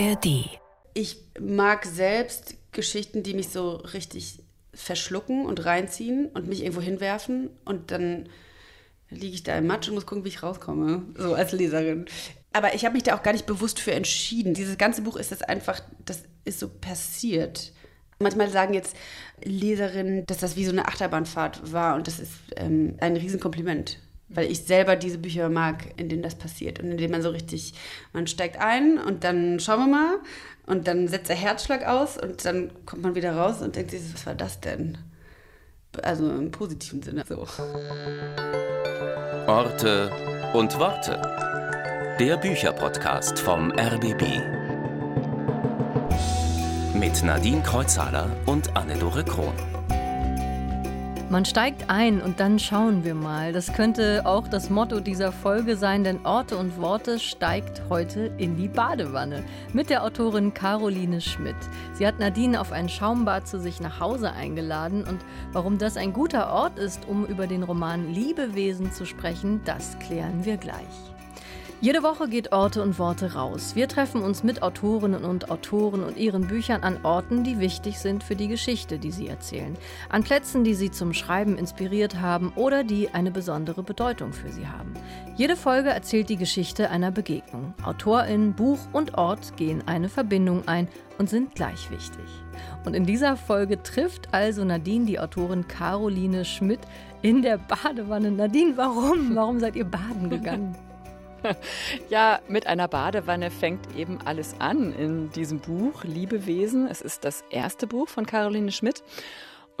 ARD. Ich mag selbst Geschichten, die mich so richtig verschlucken und reinziehen und mich irgendwo hinwerfen und dann liege ich da im Matsch und muss gucken, wie ich rauskomme, so als Leserin. Aber ich habe mich da auch gar nicht bewusst für entschieden. Dieses ganze Buch ist das einfach, das ist so passiert. Manchmal sagen jetzt Leserinnen, dass das wie so eine Achterbahnfahrt war und das ist ähm, ein Riesenkompliment. Weil ich selber diese Bücher mag, in denen das passiert und in denen man so richtig, man steigt ein und dann schauen wir mal und dann setzt der Herzschlag aus und dann kommt man wieder raus und denkt sich, was war das denn? Also im positiven Sinne so. Orte und Worte. Der Bücherpodcast vom RBB. Mit Nadine Kreuzhaler und Anne-Dore Krohn. Man steigt ein und dann schauen wir mal. Das könnte auch das Motto dieser Folge sein, denn Orte und Worte steigt heute in die Badewanne mit der Autorin Caroline Schmidt. Sie hat Nadine auf ein Schaumbad zu sich nach Hause eingeladen und warum das ein guter Ort ist, um über den Roman Liebewesen zu sprechen, das klären wir gleich. Jede Woche geht Orte und Worte raus. Wir treffen uns mit Autorinnen und Autoren und ihren Büchern an Orten, die wichtig sind für die Geschichte, die sie erzählen. An Plätzen, die sie zum Schreiben inspiriert haben oder die eine besondere Bedeutung für sie haben. Jede Folge erzählt die Geschichte einer Begegnung. Autorin, Buch und Ort gehen eine Verbindung ein und sind gleich wichtig. Und in dieser Folge trifft also Nadine die Autorin Caroline Schmidt in der Badewanne. Nadine, warum? Warum seid ihr baden gegangen? Ja, mit einer Badewanne fängt eben alles an in diesem Buch Liebewesen. Es ist das erste Buch von Caroline Schmidt.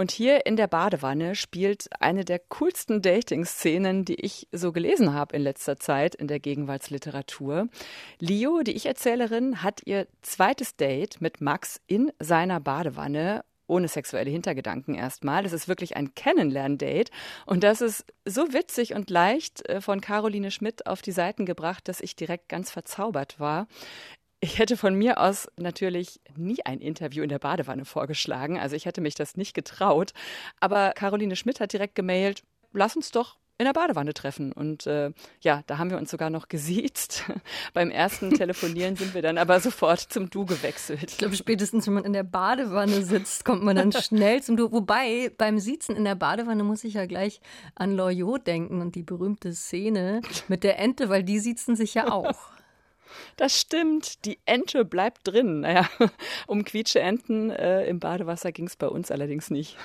Und hier in der Badewanne spielt eine der coolsten Dating-Szenen, die ich so gelesen habe in letzter Zeit in der Gegenwartsliteratur. Leo, die Ich-Erzählerin, hat ihr zweites Date mit Max in seiner Badewanne ohne sexuelle Hintergedanken erstmal. Das ist wirklich ein Kennenlern-Date. Und das ist so witzig und leicht äh, von Caroline Schmidt auf die Seiten gebracht, dass ich direkt ganz verzaubert war. Ich hätte von mir aus natürlich nie ein Interview in der Badewanne vorgeschlagen. Also ich hätte mich das nicht getraut. Aber Caroline Schmidt hat direkt gemailt, lass uns doch in der Badewanne treffen. Und äh, ja, da haben wir uns sogar noch gesiezt. Beim ersten Telefonieren sind wir dann aber sofort zum Du gewechselt. Ich glaube, spätestens, wenn man in der Badewanne sitzt, kommt man dann schnell zum Du. Wobei, beim Siezen in der Badewanne muss ich ja gleich an Loriot denken und die berühmte Szene mit der Ente, weil die siezen sich ja auch. Das stimmt. Die Ente bleibt drin. Naja, um quietsche Enten äh, im Badewasser ging es bei uns allerdings nicht.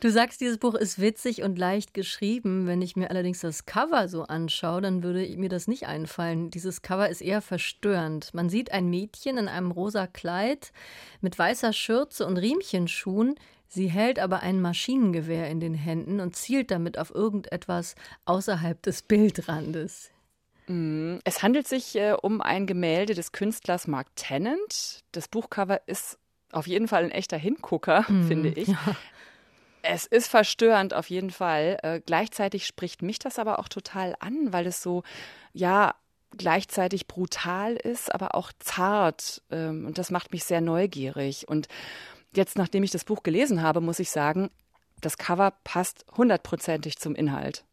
Du sagst, dieses Buch ist witzig und leicht geschrieben. Wenn ich mir allerdings das Cover so anschaue, dann würde mir das nicht einfallen. Dieses Cover ist eher verstörend. Man sieht ein Mädchen in einem rosa Kleid mit weißer Schürze und Riemchenschuhen. Sie hält aber ein Maschinengewehr in den Händen und zielt damit auf irgendetwas außerhalb des Bildrandes. Mm, es handelt sich äh, um ein Gemälde des Künstlers Mark Tennant. Das Buchcover ist auf jeden Fall ein echter Hingucker, mm, finde ich. Ja. Es ist verstörend auf jeden Fall. Äh, gleichzeitig spricht mich das aber auch total an, weil es so, ja, gleichzeitig brutal ist, aber auch zart. Ähm, und das macht mich sehr neugierig. Und jetzt, nachdem ich das Buch gelesen habe, muss ich sagen, das Cover passt hundertprozentig zum Inhalt.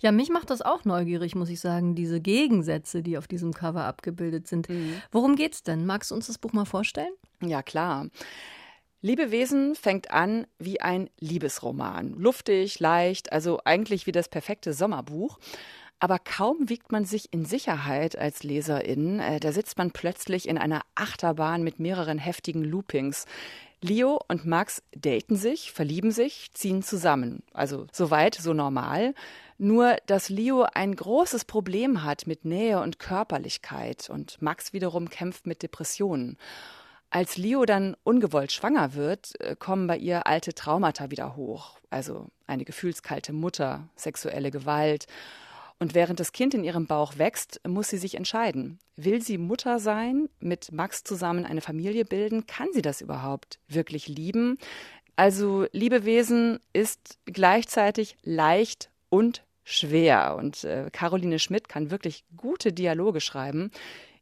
Ja, mich macht das auch neugierig, muss ich sagen, diese Gegensätze, die auf diesem Cover abgebildet sind. Mhm. Worum geht's denn? Magst du uns das Buch mal vorstellen? Ja, klar. Liebewesen fängt an wie ein Liebesroman. Luftig, leicht, also eigentlich wie das perfekte Sommerbuch. Aber kaum wiegt man sich in Sicherheit als Leserin, äh, da sitzt man plötzlich in einer Achterbahn mit mehreren heftigen Loopings. Leo und Max daten sich, verlieben sich, ziehen zusammen. Also soweit, so normal. Nur, dass Leo ein großes Problem hat mit Nähe und Körperlichkeit und Max wiederum kämpft mit Depressionen. Als Leo dann ungewollt schwanger wird, äh, kommen bei ihr alte Traumata wieder hoch. Also eine gefühlskalte Mutter, sexuelle Gewalt. Und während das Kind in ihrem Bauch wächst, muss sie sich entscheiden. Will sie Mutter sein, mit Max zusammen eine Familie bilden? Kann sie das überhaupt wirklich lieben? Also Liebewesen ist gleichzeitig leicht und schwer. Und äh, Caroline Schmidt kann wirklich gute Dialoge schreiben.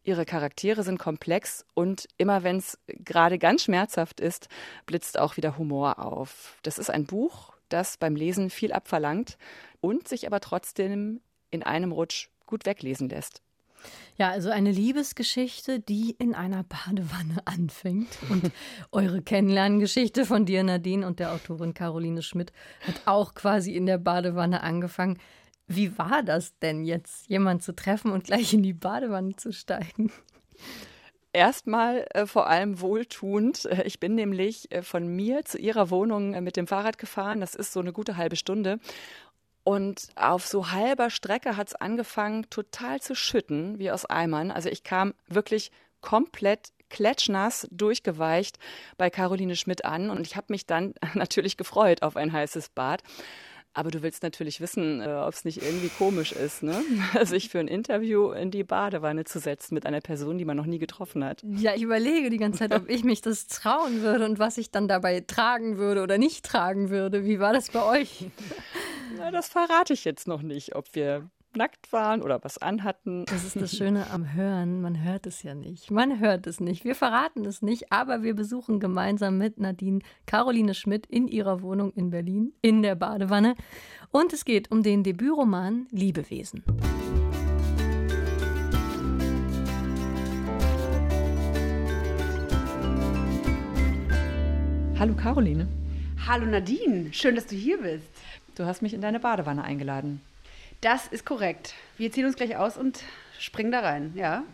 Ihre Charaktere sind komplex und immer wenn es gerade ganz schmerzhaft ist, blitzt auch wieder Humor auf. Das ist ein Buch, das beim Lesen viel abverlangt und sich aber trotzdem in einem Rutsch gut weglesen lässt. Ja, also eine Liebesgeschichte, die in einer Badewanne anfängt. Und eure Kennenlerngeschichte von dir, Nadine, und der Autorin Caroline Schmidt hat auch quasi in der Badewanne angefangen. Wie war das denn jetzt, jemanden zu treffen und gleich in die Badewanne zu steigen? Erstmal äh, vor allem wohltuend. Äh, ich bin nämlich äh, von mir zu ihrer Wohnung äh, mit dem Fahrrad gefahren. Das ist so eine gute halbe Stunde. Und auf so halber Strecke hat es angefangen, total zu schütten, wie aus Eimern. Also ich kam wirklich komplett klatschnass durchgeweicht bei Caroline Schmidt an und ich habe mich dann natürlich gefreut auf ein heißes Bad. Aber du willst natürlich wissen, äh, ob es nicht irgendwie komisch ist, ne? sich für ein Interview in die Badewanne zu setzen mit einer Person, die man noch nie getroffen hat. Ja, ich überlege die ganze Zeit, ob ich mich das trauen würde und was ich dann dabei tragen würde oder nicht tragen würde. Wie war das bei euch? Na, das verrate ich jetzt noch nicht, ob wir nackt waren oder was anhatten. Das ist das Schöne am Hören. Man hört es ja nicht. Man hört es nicht. Wir verraten es nicht, aber wir besuchen gemeinsam mit Nadine Caroline Schmidt in ihrer Wohnung in Berlin in der Badewanne. Und es geht um den Debütroman Liebewesen. Hallo Caroline. Hallo Nadine, schön, dass du hier bist. Du hast mich in deine Badewanne eingeladen. Das ist korrekt. Wir ziehen uns gleich aus und springen da rein, ja.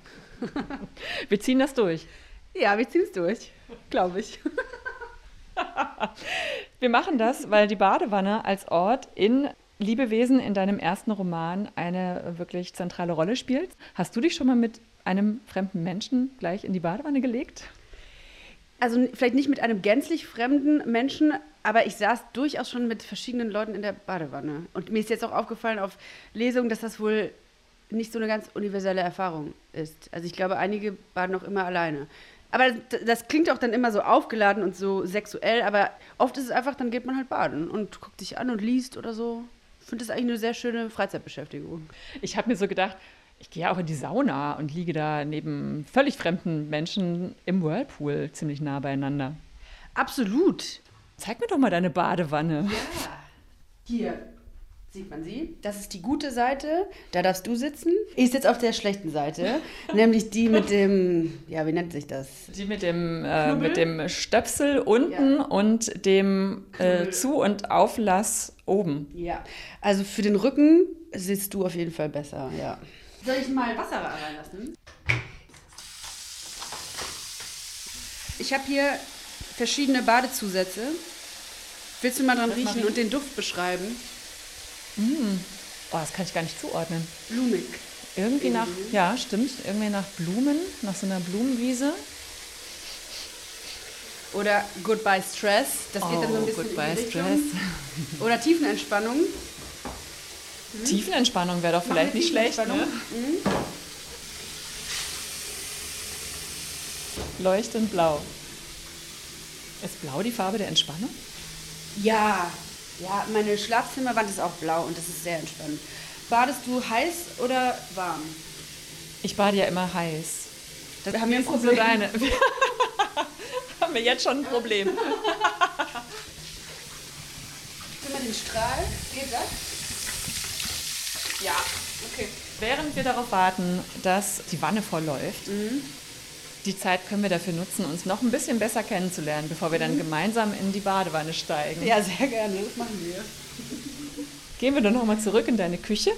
Wir ziehen das durch. Ja, wir ziehen es durch, glaube ich. wir machen das, weil die Badewanne als Ort in Liebewesen in deinem ersten Roman eine wirklich zentrale Rolle spielt. Hast du dich schon mal mit einem fremden Menschen gleich in die Badewanne gelegt? Also vielleicht nicht mit einem gänzlich fremden Menschen, aber ich saß durchaus schon mit verschiedenen Leuten in der Badewanne. Und mir ist jetzt auch aufgefallen auf Lesungen, dass das wohl nicht so eine ganz universelle Erfahrung ist. Also ich glaube, einige baden auch immer alleine. Aber das klingt auch dann immer so aufgeladen und so sexuell, aber oft ist es einfach, dann geht man halt baden und guckt sich an und liest oder so. Ich finde das eigentlich eine sehr schöne Freizeitbeschäftigung. Ich habe mir so gedacht, ich gehe auch in die Sauna und liege da neben völlig fremden Menschen im Whirlpool ziemlich nah beieinander. Absolut. Zeig mir doch mal deine Badewanne. Ja. Hier sieht man sie. Das ist die gute Seite. Da darfst du sitzen. Ich sitze auf der schlechten Seite, nämlich die mit dem, ja, wie nennt sich das? Die mit dem, äh, mit dem Stöpsel unten ja. und dem äh, Zu- und Auflass oben. Ja, also für den Rücken sitzt du auf jeden Fall besser, ja. Soll ich mal Wasser reinlassen? Ich habe hier verschiedene Badezusätze. Willst du mal dran riechen und den Duft beschreiben? Mm. Oh, das kann ich gar nicht zuordnen. Blumig. Irgendwie nach, ja, stimmt, irgendwie nach Blumen, nach so einer Blumenwiese. Oder Goodbye Stress, das geht oh, dann so ein oh, bisschen Goodbye Stress. Oder Tiefenentspannung. Hm? Tiefenentspannung wäre doch vielleicht nicht schlecht. Ne? Mhm. Leuchtend blau. Ist blau die Farbe der Entspannung? Ja, ja, meine Schlafzimmerwand ist auch blau und das ist sehr entspannend. Badest du heiß oder warm? Ich bade ja immer heiß. Das haben wir ein Problem. So deine. haben wir jetzt schon ein Problem. Nimm mal den Strahl. Geht das? Ja, okay. Während wir darauf warten, dass die Wanne vollläuft, mhm die Zeit können wir dafür nutzen, uns noch ein bisschen besser kennenzulernen, bevor wir dann mhm. gemeinsam in die Badewanne steigen. Ja, sehr gerne. Das machen wir. Gehen wir doch nochmal zurück in deine Küche.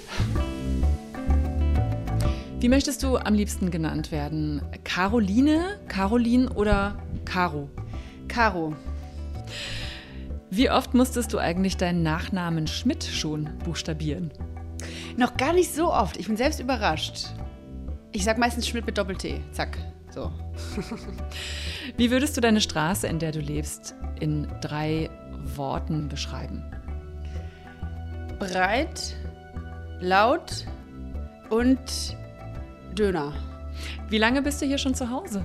Wie möchtest du am liebsten genannt werden? Caroline, Caroline oder Caro? Caro. Wie oft musstest du eigentlich deinen Nachnamen Schmidt schon buchstabieren? Noch gar nicht so oft. Ich bin selbst überrascht. Ich sag meistens Schmidt mit Doppel-T. Zack. So. Wie würdest du deine Straße, in der du lebst, in drei Worten beschreiben? Breit, laut und Döner. Wie lange bist du hier schon zu Hause?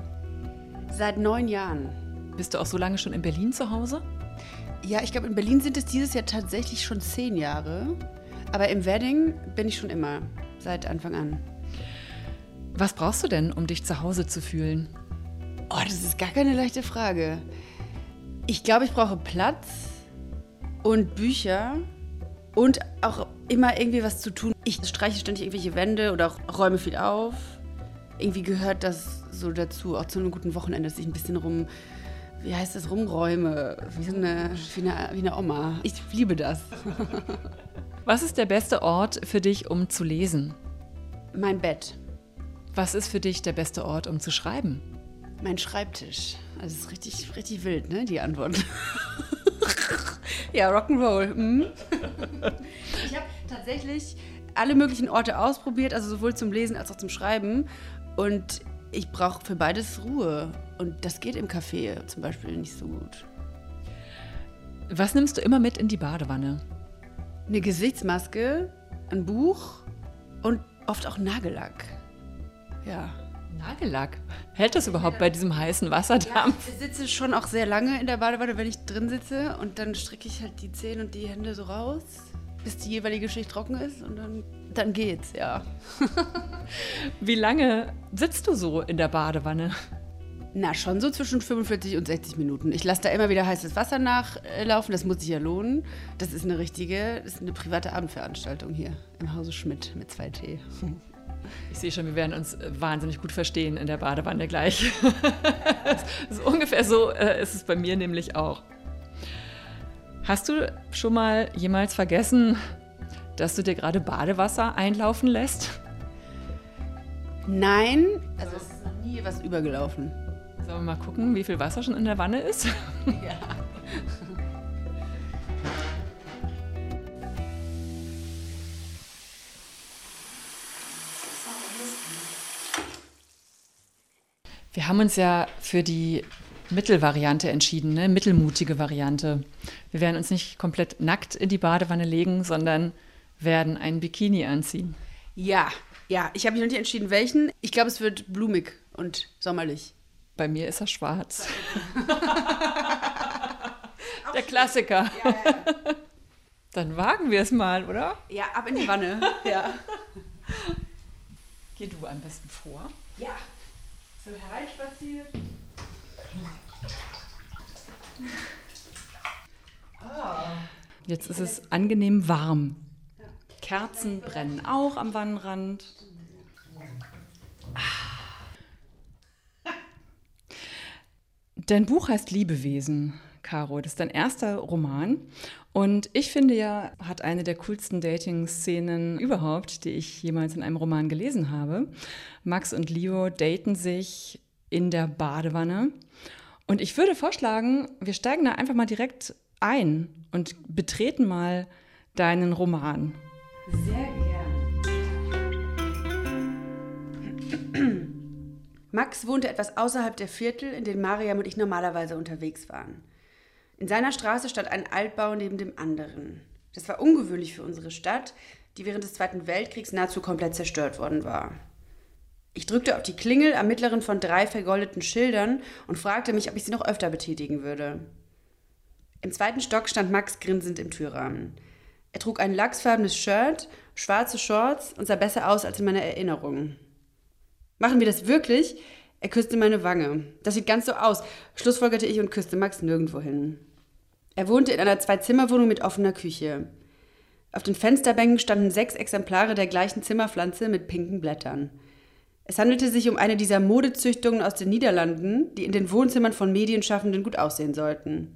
Seit neun Jahren. Bist du auch so lange schon in Berlin zu Hause? Ja, ich glaube, in Berlin sind es dieses Jahr tatsächlich schon zehn Jahre. Aber im Wedding bin ich schon immer, seit Anfang an. Was brauchst du denn, um dich zu Hause zu fühlen? Oh, das ist gar keine leichte Frage. Ich glaube, ich brauche Platz und Bücher und auch immer irgendwie was zu tun. Ich streiche ständig irgendwelche Wände oder räume viel auf. Irgendwie gehört das so dazu, auch zu einem guten Wochenende, dass ich ein bisschen rum, wie heißt das, rumräume, wie, so eine, wie, eine, wie eine Oma. Ich liebe das. Was ist der beste Ort für dich, um zu lesen? Mein Bett. Was ist für dich der beste Ort, um zu schreiben? Mein Schreibtisch. Also es ist richtig, richtig wild, ne, die Antwort. ja, Rock'n'Roll. Mhm. ich habe tatsächlich alle möglichen Orte ausprobiert, also sowohl zum Lesen als auch zum Schreiben. Und ich brauche für beides Ruhe. Und das geht im Café zum Beispiel nicht so gut. Was nimmst du immer mit in die Badewanne? Eine Gesichtsmaske, ein Buch und oft auch Nagellack. Ja. Nagellack? Hält das überhaupt ja. bei diesem heißen Wasserdampf? Ja, ich sitze schon auch sehr lange in der Badewanne, wenn ich drin sitze und dann strecke ich halt die Zehen und die Hände so raus, bis die jeweilige Schicht trocken ist und dann, dann geht's, ja. Wie lange sitzt du so in der Badewanne? Na, schon so zwischen 45 und 60 Minuten. Ich lasse da immer wieder heißes Wasser nachlaufen, das muss sich ja lohnen. Das ist eine richtige, das ist eine private Abendveranstaltung hier im Hause Schmidt mit zwei Tee. Ich sehe schon, wir werden uns wahnsinnig gut verstehen in der Badewanne gleich. so ungefähr so äh, ist es bei mir nämlich auch. Hast du schon mal jemals vergessen, dass du dir gerade Badewasser einlaufen lässt? Nein, also es ist noch nie was übergelaufen. Sollen wir mal gucken, wie viel Wasser schon in der Wanne ist? Ja. Wir haben uns ja für die Mittelvariante entschieden, ne? mittelmutige Variante. Wir werden uns nicht komplett nackt in die Badewanne legen, sondern werden ein Bikini anziehen. Ja, ja, ich habe mich noch nicht entschieden, welchen. Ich glaube, es wird blumig und sommerlich. Bei mir ist er schwarz. Der Klassiker. Ja, ja. Dann wagen wir es mal, oder? Ja, ab in die Wanne. Ja. Geh du am besten vor. Ja. So hereinspaziert. Jetzt ist es angenehm warm. Kerzen brennen auch am Wannenrand. Dein Buch heißt Liebewesen, Caro. Das ist dein erster Roman. Und ich finde ja, hat eine der coolsten Dating-Szenen überhaupt, die ich jemals in einem Roman gelesen habe. Max und Leo daten sich in der Badewanne. Und ich würde vorschlagen, wir steigen da einfach mal direkt ein und betreten mal deinen Roman. Sehr Max wohnte etwas außerhalb der Viertel, in denen Mariam und ich normalerweise unterwegs waren. In seiner Straße stand ein Altbau neben dem anderen. Das war ungewöhnlich für unsere Stadt, die während des Zweiten Weltkriegs nahezu komplett zerstört worden war. Ich drückte auf die Klingel am mittleren von drei vergoldeten Schildern und fragte mich, ob ich sie noch öfter betätigen würde. Im zweiten Stock stand Max grinsend im Türrahmen. Er trug ein lachsfarbenes Shirt, schwarze Shorts und sah besser aus als in meiner Erinnerung. Machen wir das wirklich? Er küsste meine Wange. Das sieht ganz so aus, schlussfolgerte ich und küsste Max nirgendwo hin. Er wohnte in einer Zwei-Zimmer-Wohnung mit offener Küche. Auf den Fensterbänken standen sechs Exemplare der gleichen Zimmerpflanze mit pinken Blättern. Es handelte sich um eine dieser Modezüchtungen aus den Niederlanden, die in den Wohnzimmern von Medienschaffenden gut aussehen sollten.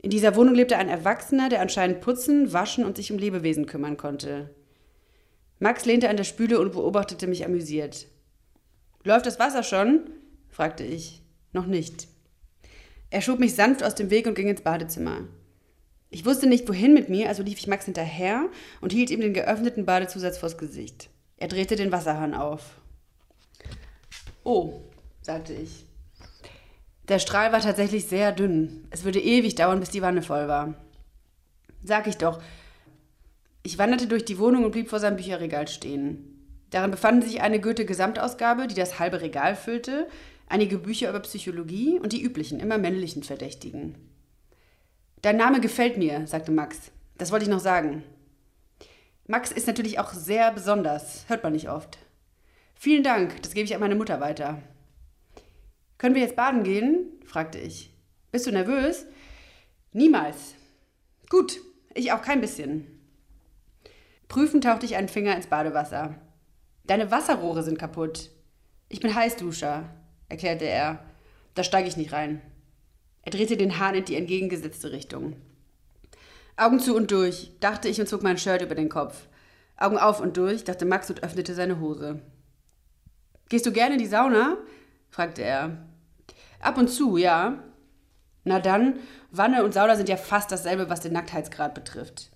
In dieser Wohnung lebte ein Erwachsener, der anscheinend putzen, waschen und sich um Lebewesen kümmern konnte. Max lehnte an der Spüle und beobachtete mich amüsiert. Läuft das Wasser schon? fragte ich. Noch nicht. Er schob mich sanft aus dem Weg und ging ins Badezimmer. Ich wusste nicht, wohin mit mir, also lief ich Max hinterher und hielt ihm den geöffneten Badezusatz vors Gesicht. Er drehte den Wasserhahn auf. Oh, sagte ich. Der Strahl war tatsächlich sehr dünn. Es würde ewig dauern, bis die Wanne voll war. Sag ich doch. Ich wanderte durch die Wohnung und blieb vor seinem Bücherregal stehen. Darin befanden sich eine Goethe-Gesamtausgabe, die das halbe Regal füllte, einige Bücher über Psychologie und die üblichen, immer männlichen Verdächtigen. Dein Name gefällt mir, sagte Max. Das wollte ich noch sagen. Max ist natürlich auch sehr besonders, hört man nicht oft. Vielen Dank, das gebe ich an meine Mutter weiter. Können wir jetzt baden gehen? fragte ich. Bist du nervös? Niemals. Gut, ich auch kein bisschen. Prüfend tauchte ich einen Finger ins Badewasser. Deine Wasserrohre sind kaputt. Ich bin Heißduscher, erklärte er. Da steige ich nicht rein. Er drehte den Hahn in die entgegengesetzte Richtung. Augen zu und durch, dachte ich und zog mein Shirt über den Kopf. Augen auf und durch, dachte Max und öffnete seine Hose. Gehst du gerne in die Sauna? fragte er. Ab und zu, ja. Na dann, Wanne und Sauna sind ja fast dasselbe, was den Nacktheitsgrad betrifft.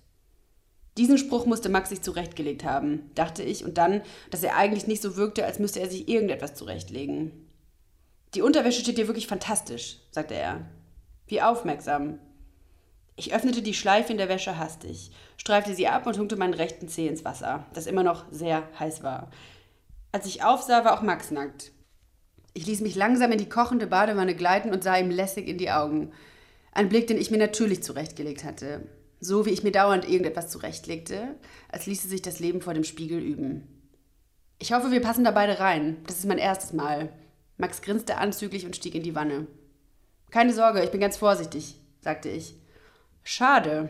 Diesen Spruch musste Max sich zurechtgelegt haben, dachte ich, und dann, dass er eigentlich nicht so wirkte, als müsste er sich irgendetwas zurechtlegen. Die Unterwäsche steht dir wirklich fantastisch, sagte er. Wie aufmerksam. Ich öffnete die Schleife in der Wäsche hastig, streifte sie ab und tunkte meinen rechten Zeh ins Wasser, das immer noch sehr heiß war. Als ich aufsah, war auch Max nackt. Ich ließ mich langsam in die kochende Badewanne gleiten und sah ihm lässig in die Augen. Ein Blick, den ich mir natürlich zurechtgelegt hatte. So wie ich mir dauernd irgendetwas zurechtlegte, als ließe sich das Leben vor dem Spiegel üben. Ich hoffe, wir passen da beide rein. Das ist mein erstes Mal. Max grinste anzüglich und stieg in die Wanne. Keine Sorge, ich bin ganz vorsichtig, sagte ich. Schade.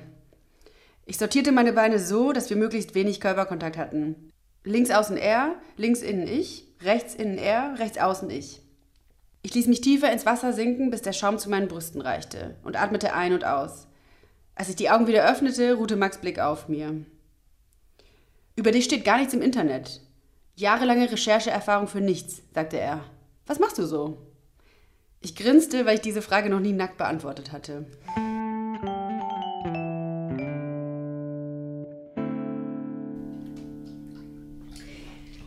Ich sortierte meine Beine so, dass wir möglichst wenig Körperkontakt hatten. Links außen er, links innen ich, rechts innen er, rechts außen ich. Ich ließ mich tiefer ins Wasser sinken, bis der Schaum zu meinen Brüsten reichte und atmete ein und aus. Als ich die Augen wieder öffnete, ruhte Max Blick auf mir. Über dich steht gar nichts im Internet. Jahrelange Rechercheerfahrung für nichts, sagte er. Was machst du so? Ich grinste, weil ich diese Frage noch nie nackt beantwortet hatte.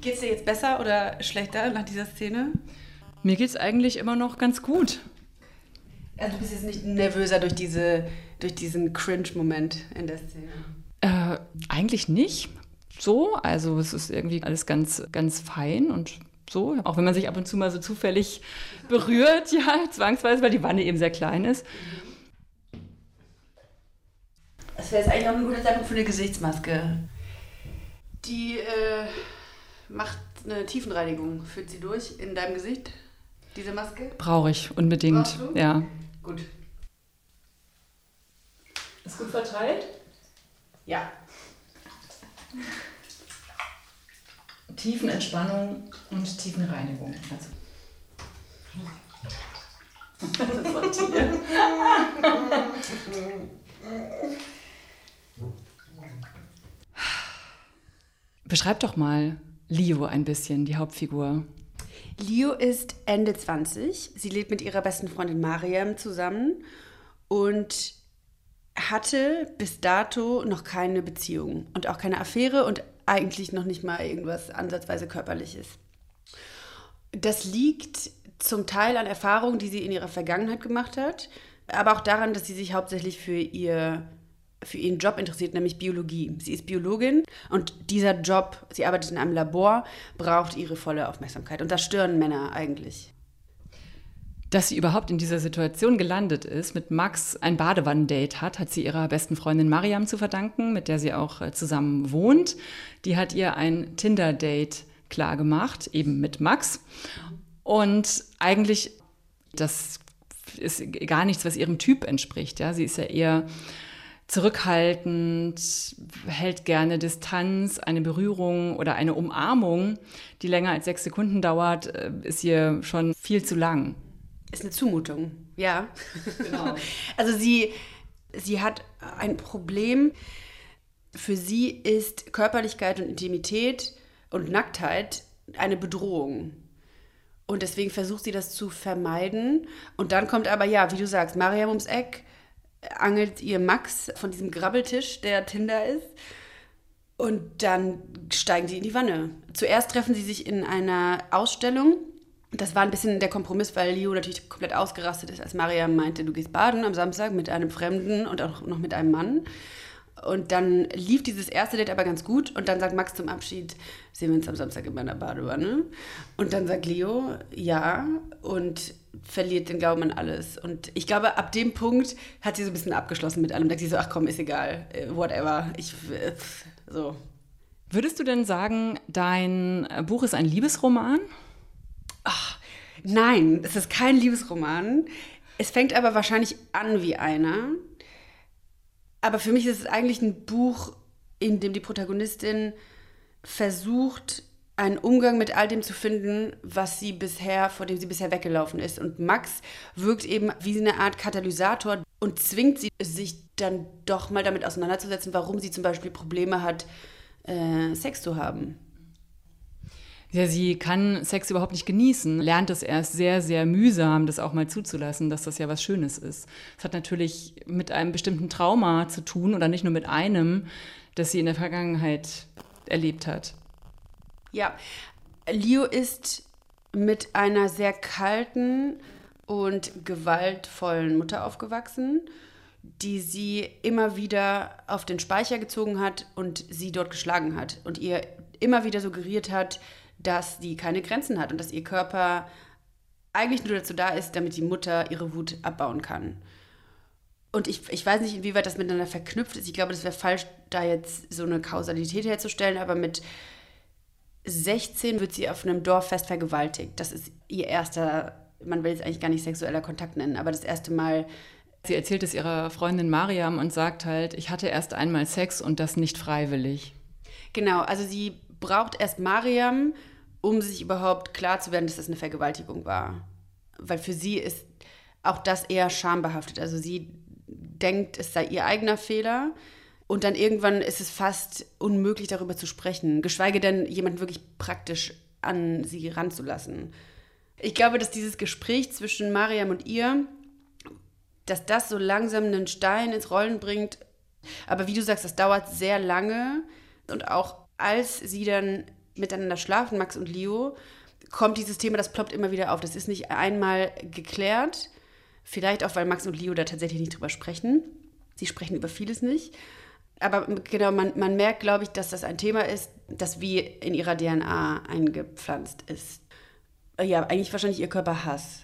Geht's dir jetzt besser oder schlechter nach dieser Szene? Mir geht's eigentlich immer noch ganz gut. Also du bist jetzt nicht nervöser durch, diese, durch diesen Cringe-Moment in der Szene? Äh, eigentlich nicht. So, also es ist irgendwie alles ganz, ganz fein und so, auch wenn man sich ab und zu mal so zufällig berührt, ja, zwangsweise, weil die Wanne eben sehr klein ist. Das wäre jetzt eigentlich auch ein guter Zeitpunkt für eine Gesichtsmaske. Die äh, macht eine Tiefenreinigung, führt sie durch in deinem Gesicht, diese Maske? Brauche ich unbedingt, ja. Gut. Ist gut verteilt? Ja. Tiefenentspannung und Tiefenreinigung. Also. Beschreib doch mal Leo ein bisschen, die Hauptfigur. Leo ist Ende 20. Sie lebt mit ihrer besten Freundin Mariam zusammen und hatte bis dato noch keine Beziehung und auch keine Affäre und eigentlich noch nicht mal irgendwas ansatzweise körperliches. Das liegt zum Teil an Erfahrungen, die sie in ihrer Vergangenheit gemacht hat, aber auch daran, dass sie sich hauptsächlich für ihr für ihren Job interessiert, nämlich Biologie. Sie ist Biologin und dieser Job, sie arbeitet in einem Labor, braucht ihre volle Aufmerksamkeit. Und das stören Männer eigentlich. Dass sie überhaupt in dieser Situation gelandet ist, mit Max ein Badewannendate hat, hat sie ihrer besten Freundin Mariam zu verdanken, mit der sie auch äh, zusammen wohnt. Die hat ihr ein Tinder-Date klargemacht, eben mit Max. Und eigentlich, das ist gar nichts, was ihrem Typ entspricht. Ja? Sie ist ja eher zurückhaltend, hält gerne Distanz, eine Berührung oder eine Umarmung, die länger als sechs Sekunden dauert, äh, ist ihr schon viel zu lang. Ist eine Zumutung, ja. Genau. also sie, sie hat ein Problem. Für sie ist Körperlichkeit und Intimität und Nacktheit eine Bedrohung. Und deswegen versucht sie das zu vermeiden. Und dann kommt aber, ja, wie du sagst, Mariam ums Eck, angelt ihr Max von diesem Grabbeltisch, der Tinder ist. Und dann steigen sie in die Wanne. Zuerst treffen sie sich in einer Ausstellung. Das war ein bisschen der Kompromiss, weil Leo natürlich komplett ausgerastet ist, als Maria meinte, du gehst baden am Samstag mit einem Fremden und auch noch mit einem Mann. Und dann lief dieses erste Date aber ganz gut. Und dann sagt Max zum Abschied, sehen wir uns am Samstag in meiner Badewanne. Und dann sagt Leo, ja. Und verliert den Glauben an alles. Und ich glaube, ab dem Punkt hat sie so ein bisschen abgeschlossen mit allem. Da sie so, ach komm, ist egal, äh, whatever. Ich, äh, so. Würdest du denn sagen, dein Buch ist ein Liebesroman? Ach, nein, es ist kein Liebesroman. Es fängt aber wahrscheinlich an wie einer. Aber für mich ist es eigentlich ein Buch in dem die Protagonistin versucht, einen Umgang mit all dem zu finden, was sie bisher, vor dem sie bisher weggelaufen ist. Und Max wirkt eben wie eine Art Katalysator und zwingt sie, sich dann doch mal damit auseinanderzusetzen, warum sie zum Beispiel Probleme hat, äh, Sex zu haben. Ja, sie kann Sex überhaupt nicht genießen, lernt es erst sehr, sehr mühsam, das auch mal zuzulassen, dass das ja was Schönes ist. Es hat natürlich mit einem bestimmten Trauma zu tun oder nicht nur mit einem, das sie in der Vergangenheit erlebt hat. Ja, Leo ist mit einer sehr kalten und gewaltvollen Mutter aufgewachsen, die sie immer wieder auf den Speicher gezogen hat und sie dort geschlagen hat und ihr immer wieder suggeriert hat, dass sie keine Grenzen hat und dass ihr Körper eigentlich nur dazu da ist, damit die Mutter ihre Wut abbauen kann. Und ich, ich weiß nicht, inwieweit das miteinander verknüpft ist. Ich glaube, das wäre falsch, da jetzt so eine Kausalität herzustellen, aber mit 16 wird sie auf einem Dorffest vergewaltigt. Das ist ihr erster, man will es eigentlich gar nicht sexueller Kontakt nennen, aber das erste Mal. Sie erzählt es ihrer Freundin Mariam und sagt halt, ich hatte erst einmal Sex und das nicht freiwillig. Genau, also sie braucht erst Mariam, um sich überhaupt klar zu werden, dass das eine Vergewaltigung war. Weil für sie ist auch das eher schambehaftet. Also sie denkt, es sei ihr eigener Fehler. Und dann irgendwann ist es fast unmöglich, darüber zu sprechen, geschweige denn jemanden wirklich praktisch an sie ranzulassen. Ich glaube, dass dieses Gespräch zwischen Mariam und ihr, dass das so langsam einen Stein ins Rollen bringt. Aber wie du sagst, das dauert sehr lange. Und auch als sie dann miteinander schlafen, Max und Leo, kommt dieses Thema, das ploppt immer wieder auf. Das ist nicht einmal geklärt. Vielleicht auch, weil Max und Leo da tatsächlich nicht drüber sprechen. Sie sprechen über vieles nicht. Aber genau, man, man merkt, glaube ich, dass das ein Thema ist, das wie in ihrer DNA eingepflanzt ist. Ja, eigentlich wahrscheinlich ihr Körperhass.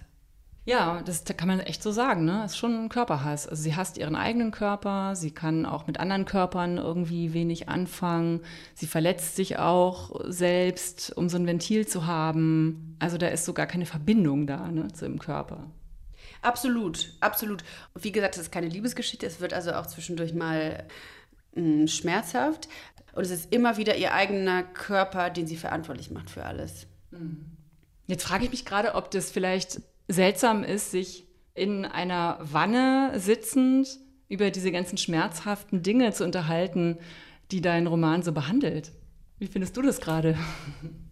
Ja, das kann man echt so sagen, ne? Ist schon ein Körperhass. Also sie hasst ihren eigenen Körper, sie kann auch mit anderen Körpern irgendwie wenig anfangen. Sie verletzt sich auch selbst, um so ein Ventil zu haben. Also da ist sogar keine Verbindung da, ne, zu ihrem Körper. Absolut, absolut. Wie gesagt, es ist keine Liebesgeschichte, es wird also auch zwischendurch mal mh, mm, schmerzhaft. Und es ist immer wieder ihr eigener Körper, den sie verantwortlich macht für alles. Jetzt frage ich mich gerade, ob das vielleicht seltsam ist, sich in einer Wanne sitzend über diese ganzen schmerzhaften Dinge zu unterhalten, die dein Roman so behandelt. Wie findest du das gerade?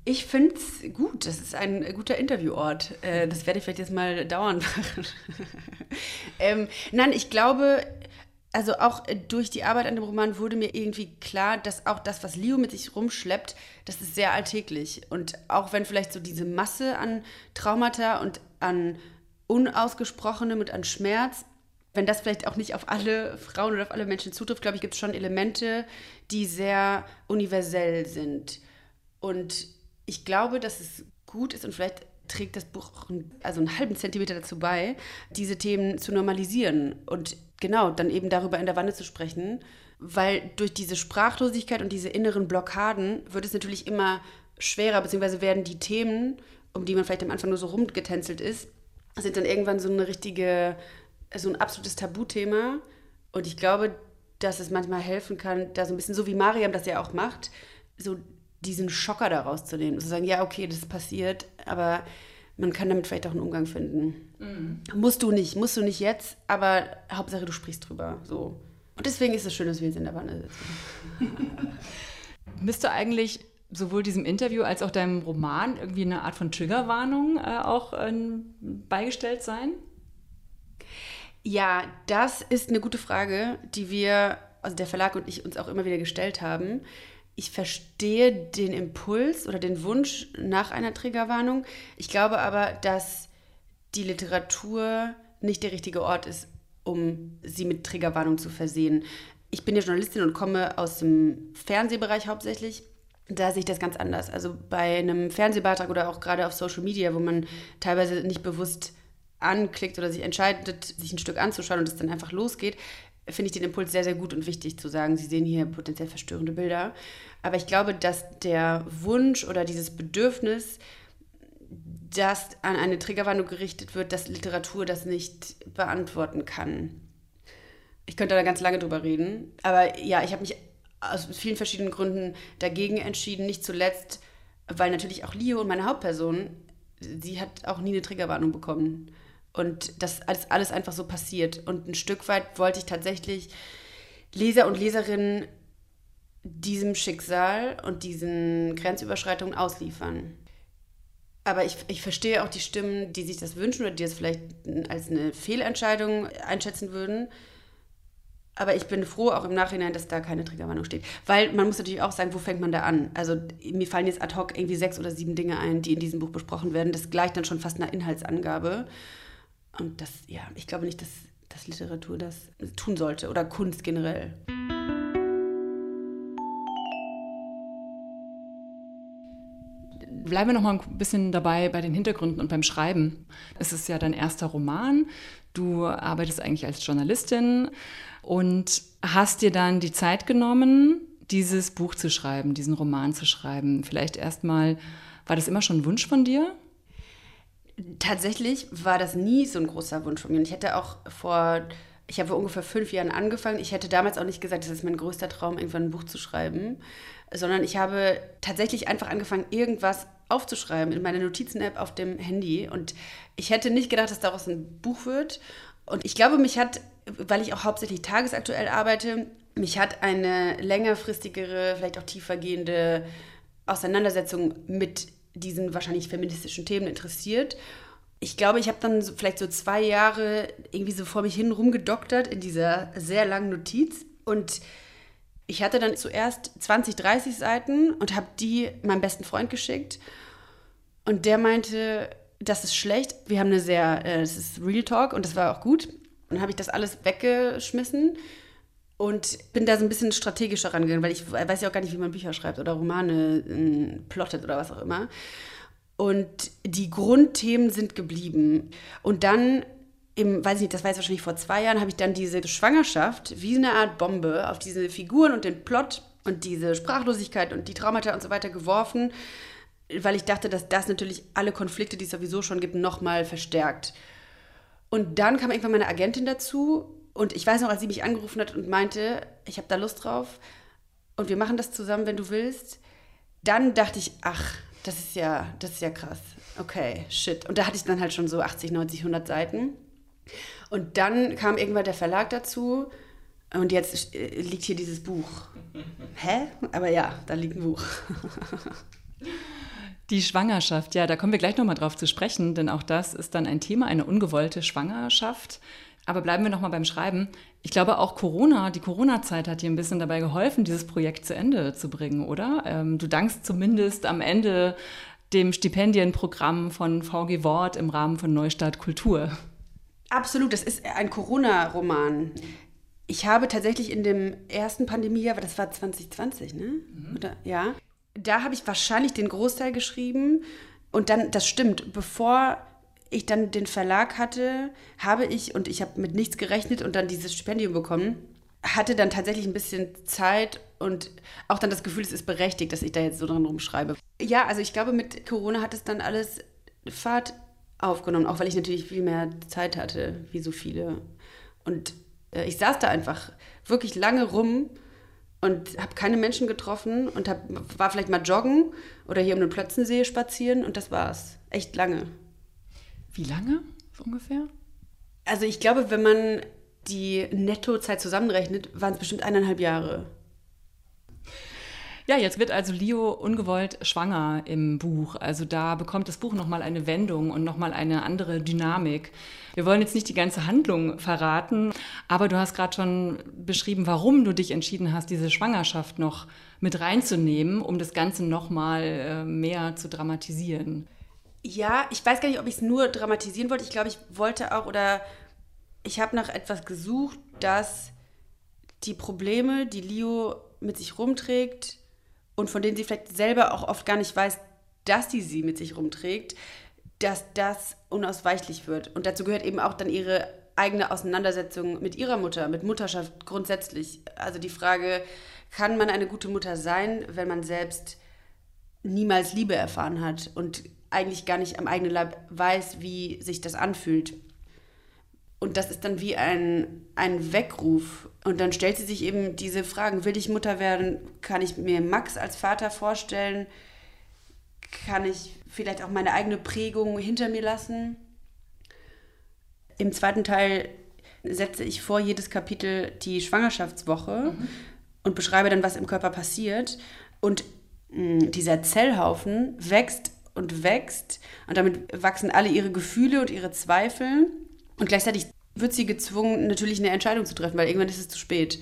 Ich finde es gut. Das ist ein guter Interviewort. Äh, das werde ich vielleicht jetzt mal dauernd machen. ähm, nein, ich glaube, also auch durch die Arbeit an dem Roman wurde mir irgendwie klar, dass auch das, was Leo mit sich rumschleppt, das ist sehr alltäglich. Und auch wenn vielleicht so diese Masse an Traumata und an Unausgesprochenem und an Schmerz, wenn das vielleicht auch nicht auf alle Frauen oder auf alle Menschen zutrifft, glaube ich, gibt es schon Elemente, die sehr universell sind. Und ich glaube, dass es gut ist und vielleicht trägt das Buch auch einen, also einen halben Zentimeter dazu bei, diese Themen zu normalisieren und genau dann eben darüber in der Wanne zu sprechen, weil durch diese Sprachlosigkeit und diese inneren Blockaden wird es natürlich immer schwerer, beziehungsweise werden die Themen um die man vielleicht am Anfang nur so rumgetänzelt ist, sind dann irgendwann so eine richtige, so ein absolutes Tabuthema. Und ich glaube, dass es manchmal helfen kann, da so ein bisschen, so wie Mariam das ja auch macht, so diesen Schocker daraus zu nehmen. Zu sagen, ja, okay, das ist passiert, aber man kann damit vielleicht auch einen Umgang finden. Mhm. Musst du nicht, musst du nicht jetzt, aber Hauptsache du sprichst drüber. So. Und deswegen ist es schön, dass wir jetzt in der Wanne sitzen. Bist du eigentlich sowohl diesem Interview als auch deinem Roman irgendwie eine Art von Triggerwarnung äh, auch äh, beigestellt sein? Ja, das ist eine gute Frage, die wir, also der Verlag und ich, uns auch immer wieder gestellt haben. Ich verstehe den Impuls oder den Wunsch nach einer Triggerwarnung. Ich glaube aber, dass die Literatur nicht der richtige Ort ist, um sie mit Triggerwarnung zu versehen. Ich bin ja Journalistin und komme aus dem Fernsehbereich hauptsächlich da sehe ich das ganz anders. Also bei einem Fernsehbeitrag oder auch gerade auf Social Media, wo man teilweise nicht bewusst anklickt oder sich entscheidet, sich ein Stück anzuschauen und es dann einfach losgeht, finde ich den Impuls sehr, sehr gut und wichtig zu sagen, Sie sehen hier potenziell verstörende Bilder. Aber ich glaube, dass der Wunsch oder dieses Bedürfnis, das an eine Triggerwarnung gerichtet wird, dass Literatur das nicht beantworten kann. Ich könnte da ganz lange drüber reden. Aber ja, ich habe mich aus vielen verschiedenen Gründen dagegen entschieden. Nicht zuletzt, weil natürlich auch Leo und meine Hauptperson, sie hat auch nie eine Triggerwarnung bekommen. Und das ist alles einfach so passiert. Und ein Stück weit wollte ich tatsächlich Leser und Leserinnen diesem Schicksal und diesen Grenzüberschreitungen ausliefern. Aber ich, ich verstehe auch die Stimmen, die sich das wünschen oder die es vielleicht als eine Fehlentscheidung einschätzen würden. Aber ich bin froh auch im Nachhinein, dass da keine Triggerwarnung steht. Weil man muss natürlich auch sagen, wo fängt man da an? Also mir fallen jetzt ad hoc irgendwie sechs oder sieben Dinge ein, die in diesem Buch besprochen werden. Das gleicht dann schon fast einer Inhaltsangabe. Und das, ja, ich glaube nicht, dass, dass Literatur das tun sollte oder Kunst generell. Bleiben wir noch mal ein bisschen dabei bei den Hintergründen und beim Schreiben. Es ist ja dein erster Roman. Du arbeitest eigentlich als Journalistin und hast dir dann die Zeit genommen, dieses Buch zu schreiben, diesen Roman zu schreiben. Vielleicht erstmal, war das immer schon ein Wunsch von dir? Tatsächlich war das nie so ein großer Wunsch von mir. Und ich hätte auch vor, ich habe vor ungefähr fünf Jahren angefangen. Ich hätte damals auch nicht gesagt, das ist mein größter Traum, irgendwann ein Buch zu schreiben, sondern ich habe tatsächlich einfach angefangen, irgendwas aufzuschreiben in meiner Notizen-App auf dem Handy. Und ich hätte nicht gedacht, dass daraus ein Buch wird. Und ich glaube, mich hat, weil ich auch hauptsächlich tagesaktuell arbeite, mich hat eine längerfristigere, vielleicht auch tiefergehende Auseinandersetzung mit diesen wahrscheinlich feministischen Themen interessiert. Ich glaube, ich habe dann so, vielleicht so zwei Jahre irgendwie so vor mich hin rumgedoktert in dieser sehr langen Notiz. Und ich hatte dann zuerst 20, 30 Seiten und habe die meinem besten Freund geschickt. Und der meinte, das ist schlecht. Wir haben eine sehr, äh, das ist Real Talk und das war auch gut. Und dann habe ich das alles weggeschmissen und bin da so ein bisschen strategischer rangegangen, weil ich weiß ja auch gar nicht, wie man Bücher schreibt oder Romane äh, plottet oder was auch immer. Und die Grundthemen sind geblieben. Und dann im, weiß ich nicht, das war jetzt wahrscheinlich vor zwei Jahren, habe ich dann diese Schwangerschaft wie eine Art Bombe auf diese Figuren und den Plot und diese Sprachlosigkeit und die Traumata und so weiter geworfen, weil ich dachte, dass das natürlich alle Konflikte, die es sowieso schon gibt, nochmal verstärkt. Und dann kam irgendwann meine Agentin dazu und ich weiß noch, als sie mich angerufen hat und meinte, ich habe da Lust drauf und wir machen das zusammen, wenn du willst, dann dachte ich, ach, das ist ja, das ist ja krass. Okay, shit. Und da hatte ich dann halt schon so 80, 90, 100 Seiten. Und dann kam irgendwann der Verlag dazu und jetzt äh, liegt hier dieses Buch. Hä? Aber ja, da liegt ein Buch. Die Schwangerschaft, ja, da kommen wir gleich nochmal drauf zu sprechen, denn auch das ist dann ein Thema, eine ungewollte Schwangerschaft. Aber bleiben wir nochmal beim Schreiben. Ich glaube, auch Corona, die Corona-Zeit hat dir ein bisschen dabei geholfen, dieses Projekt zu Ende zu bringen, oder? Ähm, du dankst zumindest am Ende dem Stipendienprogramm von VG Wort im Rahmen von Neustart Kultur. Absolut, das ist ein Corona-Roman. Ich habe tatsächlich in dem ersten Pandemiejahr, das war 2020, ne? Mhm. Oder, ja. Da habe ich wahrscheinlich den Großteil geschrieben. Und dann, das stimmt, bevor ich dann den Verlag hatte, habe ich, und ich habe mit nichts gerechnet und dann dieses Stipendium bekommen, hatte dann tatsächlich ein bisschen Zeit und auch dann das Gefühl, es ist berechtigt, dass ich da jetzt so dran rumschreibe. Ja, also ich glaube, mit Corona hat es dann alles Fahrt aufgenommen, auch weil ich natürlich viel mehr Zeit hatte, wie so viele. Und äh, ich saß da einfach wirklich lange rum und habe keine Menschen getroffen und hab, war vielleicht mal joggen oder hier um den Plötzensee spazieren und das war's. Echt lange. Wie lange ungefähr? Also ich glaube, wenn man die Nettozeit zusammenrechnet, waren es bestimmt eineinhalb Jahre. Ja, jetzt wird also Leo ungewollt schwanger im Buch. Also da bekommt das Buch nochmal eine Wendung und nochmal eine andere Dynamik. Wir wollen jetzt nicht die ganze Handlung verraten, aber du hast gerade schon beschrieben, warum du dich entschieden hast, diese Schwangerschaft noch mit reinzunehmen, um das Ganze nochmal äh, mehr zu dramatisieren. Ja, ich weiß gar nicht, ob ich es nur dramatisieren wollte. Ich glaube, ich wollte auch oder ich habe nach etwas gesucht, dass die Probleme, die Leo mit sich rumträgt, und von denen sie vielleicht selber auch oft gar nicht weiß, dass sie sie mit sich rumträgt, dass das unausweichlich wird. Und dazu gehört eben auch dann ihre eigene Auseinandersetzung mit ihrer Mutter, mit Mutterschaft grundsätzlich. Also die Frage, kann man eine gute Mutter sein, wenn man selbst niemals Liebe erfahren hat und eigentlich gar nicht am eigenen Leib weiß, wie sich das anfühlt. Und das ist dann wie ein, ein Weckruf Und dann stellt sie sich eben diese Fragen, will ich Mutter werden? Kann ich mir Max als Vater vorstellen? Kann ich vielleicht auch meine eigene Prägung hinter mir lassen? Im zweiten Teil setze ich vor jedes Kapitel die Schwangerschaftswoche mhm. und beschreibe dann, was im Körper passiert. Und mh, mm, dieser Zellhaufen wächst und wächst und damit wachsen alle ihre Gefühle und ihre Zweifel. Und gleichzeitig wird sie gezwungen, natürlich eine Entscheidung zu treffen, weil irgendwann ist es zu spät.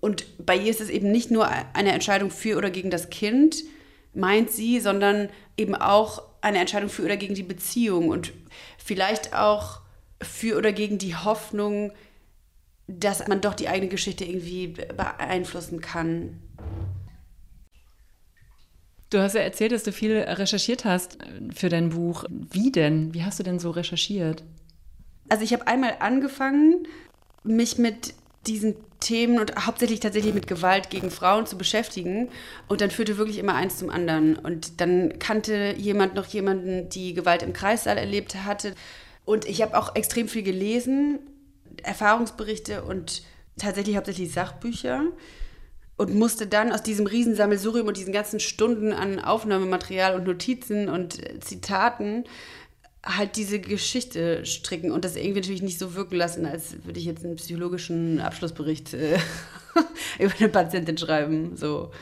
Und bei ihr ist es eben nicht nur eine Entscheidung für oder gegen das Kind, meint sie, sondern eben auch eine Entscheidung für oder gegen die Beziehung und vielleicht auch für oder gegen die Hoffnung, dass man doch die eigene Geschichte irgendwie beeinflussen kann. Du hast ja erzählt, dass du viel recherchiert hast für dein Buch. Wie denn? Wie hast du denn so recherchiert? Also ich habe einmal angefangen, mich mit diesen Themen und hauptsächlich tatsächlich mit Gewalt gegen Frauen zu beschäftigen. Und dann führte wirklich immer eins zum anderen. Und dann kannte jemand noch jemanden, die Gewalt im Kreissaal erlebt hatte. Und ich habe auch extrem viel gelesen, Erfahrungsberichte und tatsächlich hauptsächlich Sachbücher. Und musste dann aus diesem Riesensammelsurium und diesen ganzen Stunden an Aufnahmematerial und Notizen und Zitaten halt diese Geschichte stricken und das irgendwie natürlich nicht so wirken lassen, als würde ich jetzt einen psychologischen Abschlussbericht äh, über eine Patientin schreiben. So.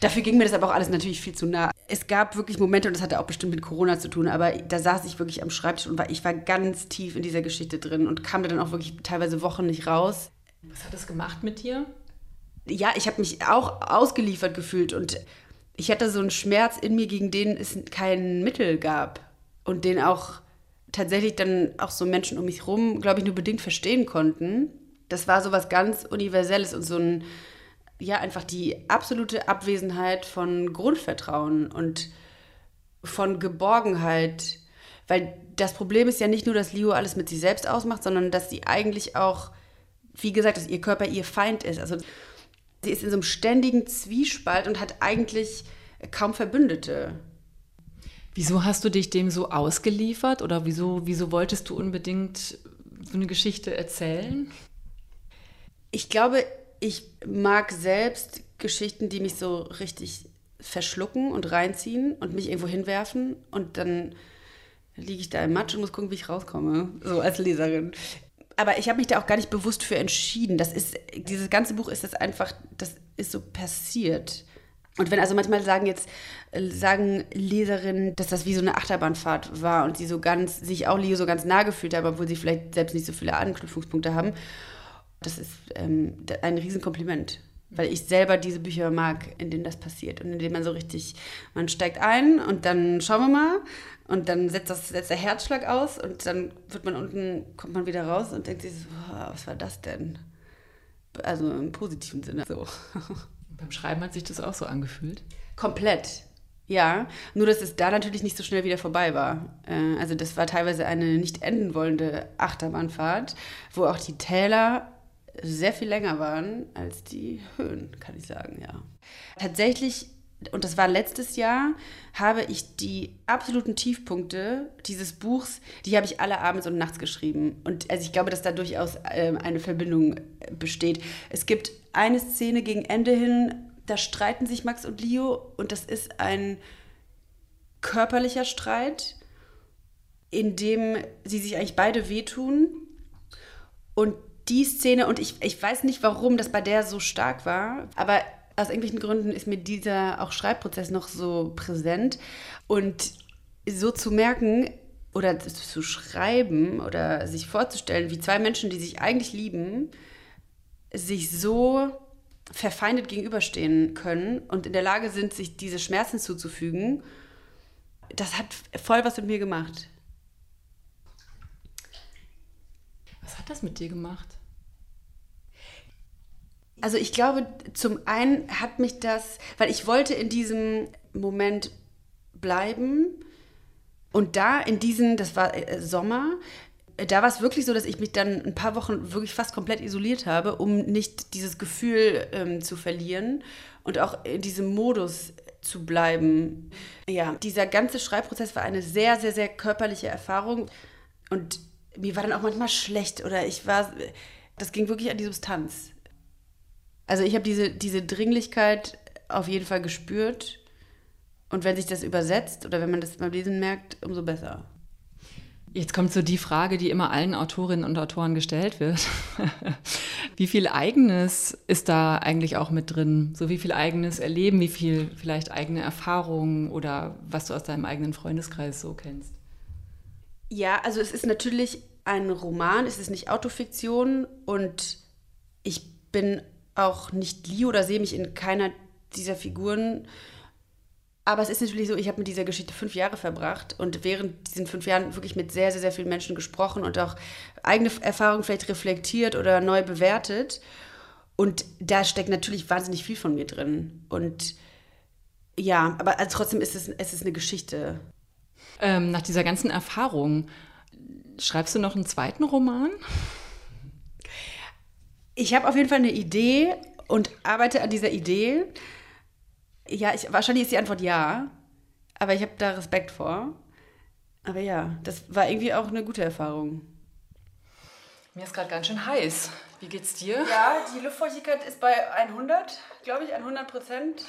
Dafür ging mir das aber auch alles natürlich viel zu nah. Es gab wirklich Momente, und das hatte auch bestimmt mit Corona zu tun, aber da saß ich wirklich am Schreibtisch und war, ich war ganz tief in dieser Geschichte drin und kam da dann auch wirklich teilweise Wochen nicht raus. Was hat das gemacht mit dir? Ja, ich habe mich auch ausgeliefert gefühlt und ich hatte so einen Schmerz in mir, gegen den es kein Mittel gab und den auch tatsächlich dann auch so Menschen um mich herum, glaube ich, nur bedingt verstehen konnten. Das war so was ganz Universelles und so ein, ja, einfach die absolute Abwesenheit von Grundvertrauen und von Geborgenheit. Weil das Problem ist ja nicht nur, dass Leo alles mit sich selbst ausmacht, sondern dass sie eigentlich auch, wie gesagt, dass ihr Körper ihr Feind ist. Also sie ist in so einem ständigen Zwiespalt und hat eigentlich kaum Verbündete. Wieso hast du dich dem so ausgeliefert oder wieso, wieso wolltest du unbedingt so eine Geschichte erzählen? Ich glaube, ich mag selbst Geschichten, die mich so richtig verschlucken und reinziehen und mich irgendwo hinwerfen und dann liege ich da im Matsch und muss gucken, wie ich rauskomme, so als Leserin. Aber ich habe mich da auch gar nicht bewusst für entschieden. Das ist, dieses ganze Buch ist das einfach, das ist so passiert. Und wenn also manchmal sagen jetzt, äh, sagen Leserinnen, dass das wie so eine Achterbahnfahrt war und sie so ganz, sich auch Leo so ganz nah gefühlt haben, obwohl sie vielleicht selbst nicht so viele Anknüpfungspunkte haben. Das ist ähm, ein Riesenkompliment, weil ich selber diese Bücher mag, in denen das passiert und in denen man so richtig, man steigt ein und dann schauen wir mal und dann setzt, das, setzt der Herzschlag aus und dann wird man unten, kommt man wieder raus und denkt sich so, was war das denn? Also im positiven Sinne so. Beim Schreiben hat sich das auch so angefühlt? Komplett. Ja, nur dass es da natürlich nicht so schnell wieder vorbei war. Äh, also das war teilweise eine nicht enden wollende Achterbahnfahrt, wo auch die Täler sehr viel länger waren als die Höhen, kann ich sagen, ja. Tatsächlich, und das war letztes Jahr, habe ich die absoluten Tiefpunkte dieses Buchs, die habe ich alle abends und nachts geschrieben. Und also ich glaube, dass da durchaus äh, eine Verbindung besteht. Es gibt eine Szene gegen Ende hin, da streiten sich Max und Leo und das ist ein körperlicher Streit, in dem sie sich eigentlich beide wehtun. Und die Szene, und ich, ich weiß nicht, warum das bei der so stark war, aber aus irgendwelchen Gründen ist mir dieser auch Schreibprozess noch so präsent. Und so zu merken oder zu schreiben oder sich vorzustellen, wie zwei Menschen, die sich eigentlich lieben, sich so verfeindet gegenüberstehen können und in der Lage sind, sich diese Schmerzen zuzufügen, das hat voll was mit mir gemacht. Was hat das mit dir gemacht? Also ich glaube, zum einen hat mich das, weil ich wollte in diesem Moment bleiben und da in diesen, das war äh, Sommer, da war es wirklich so, dass ich mich dann ein paar Wochen wirklich fast komplett isoliert habe, um nicht dieses Gefühl ähm, zu verlieren und auch in diesem Modus zu bleiben. Ja, dieser ganze Schreibprozess war eine sehr, sehr, sehr körperliche Erfahrung und mir war dann auch manchmal schlecht oder ich war, das ging wirklich an die Substanz. Also ich habe diese, diese Dringlichkeit auf jeden Fall gespürt. Und wenn sich das übersetzt oder wenn man das beim Lesen merkt, umso besser. Jetzt kommt so die Frage, die immer allen Autorinnen und Autoren gestellt wird. wie viel eigenes ist da eigentlich auch mit drin? So wie viel eigenes Erleben, wie viel vielleicht eigene Erfahrungen oder was du aus deinem eigenen Freundeskreis so kennst? Ja, also es ist natürlich ein Roman, es ist nicht Autofiktion und ich bin auch nicht Lee oder sehe mich in keiner dieser Figuren aber es ist natürlich so, ich habe mit dieser Geschichte fünf Jahre verbracht und während diesen fünf Jahren wirklich mit sehr, sehr, sehr vielen Menschen gesprochen und auch eigene Erfahrungen vielleicht reflektiert oder neu bewertet. Und da steckt natürlich wahnsinnig viel von mir drin. Und ja, aber also trotzdem ist es, es ist eine Geschichte. Ähm, nach dieser ganzen Erfahrung, schreibst du noch einen zweiten Roman? Ich habe auf jeden Fall eine Idee und arbeite an dieser Idee. Ja, ich, wahrscheinlich ist die Antwort ja. Aber ich habe da Respekt vor. Aber ja, das war irgendwie auch eine gute Erfahrung. Mir ist gerade ganz schön heiß. Wie geht's dir? Ja, die Luftfeuchtigkeit ist bei 100, glaube ich, 100 Prozent.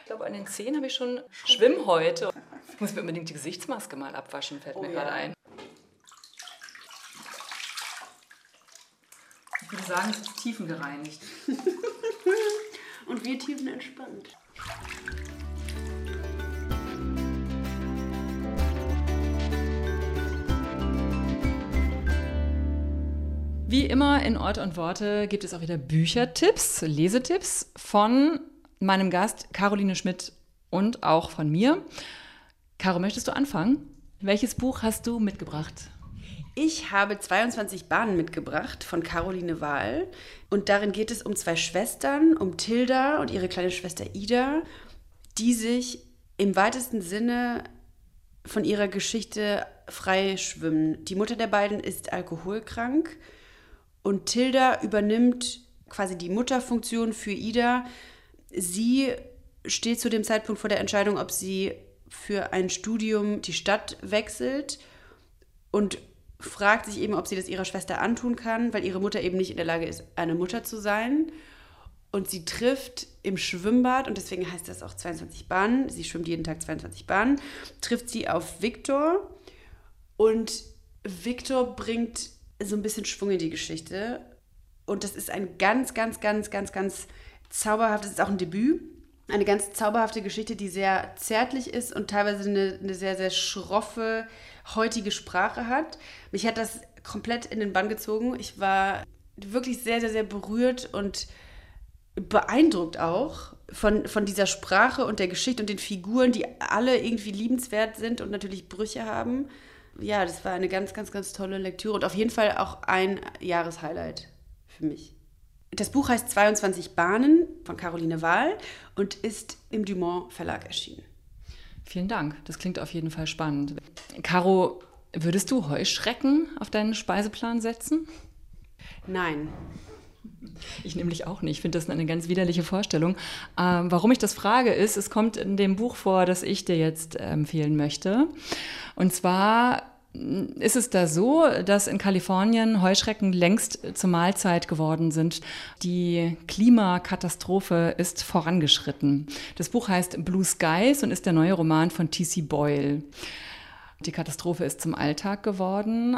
Ich glaube, an den Zehen habe ich schon Schwimmhäute. Ich muss mir unbedingt die Gesichtsmaske mal abwaschen, fällt oh, mir ja. gerade ein. Ich würde sagen, es ist tiefengereinigt. Und wir tiefenentspannt. Wie immer in Ort und Worte gibt es auch wieder Büchertipps, Lesetipps von meinem Gast Caroline Schmidt und auch von mir. Caro, möchtest du anfangen? Welches Buch hast du mitgebracht? Ich habe 22 Bahnen mitgebracht von Caroline Wahl. Und darin geht es um zwei Schwestern, um Tilda und ihre kleine Schwester Ida, die sich im weitesten Sinne von ihrer Geschichte freischwimmen. Die Mutter der beiden ist alkoholkrank und Tilda übernimmt quasi die Mutterfunktion für Ida. Sie steht zu dem Zeitpunkt vor der Entscheidung, ob sie für ein Studium die Stadt wechselt und fragt sich eben, ob sie das ihrer Schwester antun kann, weil ihre Mutter eben nicht in der Lage ist, eine Mutter zu sein. Und sie trifft im Schwimmbad, und deswegen heißt das auch 22 Bahnen, sie schwimmt jeden Tag 22 Bahnen, trifft sie auf Viktor. Und Viktor bringt so ein bisschen Schwung in die Geschichte. Und das ist ein ganz, ganz, ganz, ganz, ganz zauberhaftes, ist auch ein Debüt. Eine ganz zauberhafte Geschichte, die sehr zärtlich ist und teilweise eine, eine sehr, sehr schroffe, heutige Sprache hat. Mich hat das komplett in den Bann gezogen. Ich war wirklich sehr, sehr, sehr berührt und beeindruckt auch von, von dieser Sprache und der Geschichte und den Figuren, die alle irgendwie liebenswert sind und natürlich Brüche haben. Ja, das war eine ganz, ganz, ganz tolle Lektüre und auf jeden Fall auch ein Jahreshighlight für mich. Das Buch heißt 22 Bahnen von Caroline Wahl und ist im Dumont Verlag erschienen. Vielen Dank, das klingt auf jeden Fall spannend. Caro, würdest du Heuschrecken auf deinen Speiseplan setzen? Nein. Ich nämlich auch nicht. Ich finde das eine ganz widerliche Vorstellung. Ähm, warum ich das frage, ist, es kommt in dem Buch vor, das ich dir jetzt empfehlen möchte. Und zwar ist es da so, dass in Kalifornien Heuschrecken längst zur Mahlzeit geworden sind. Die Klimakatastrophe ist vorangeschritten. Das Buch heißt Blue Skies und ist der neue Roman von T.C. Boyle. Die Katastrophe ist zum Alltag geworden.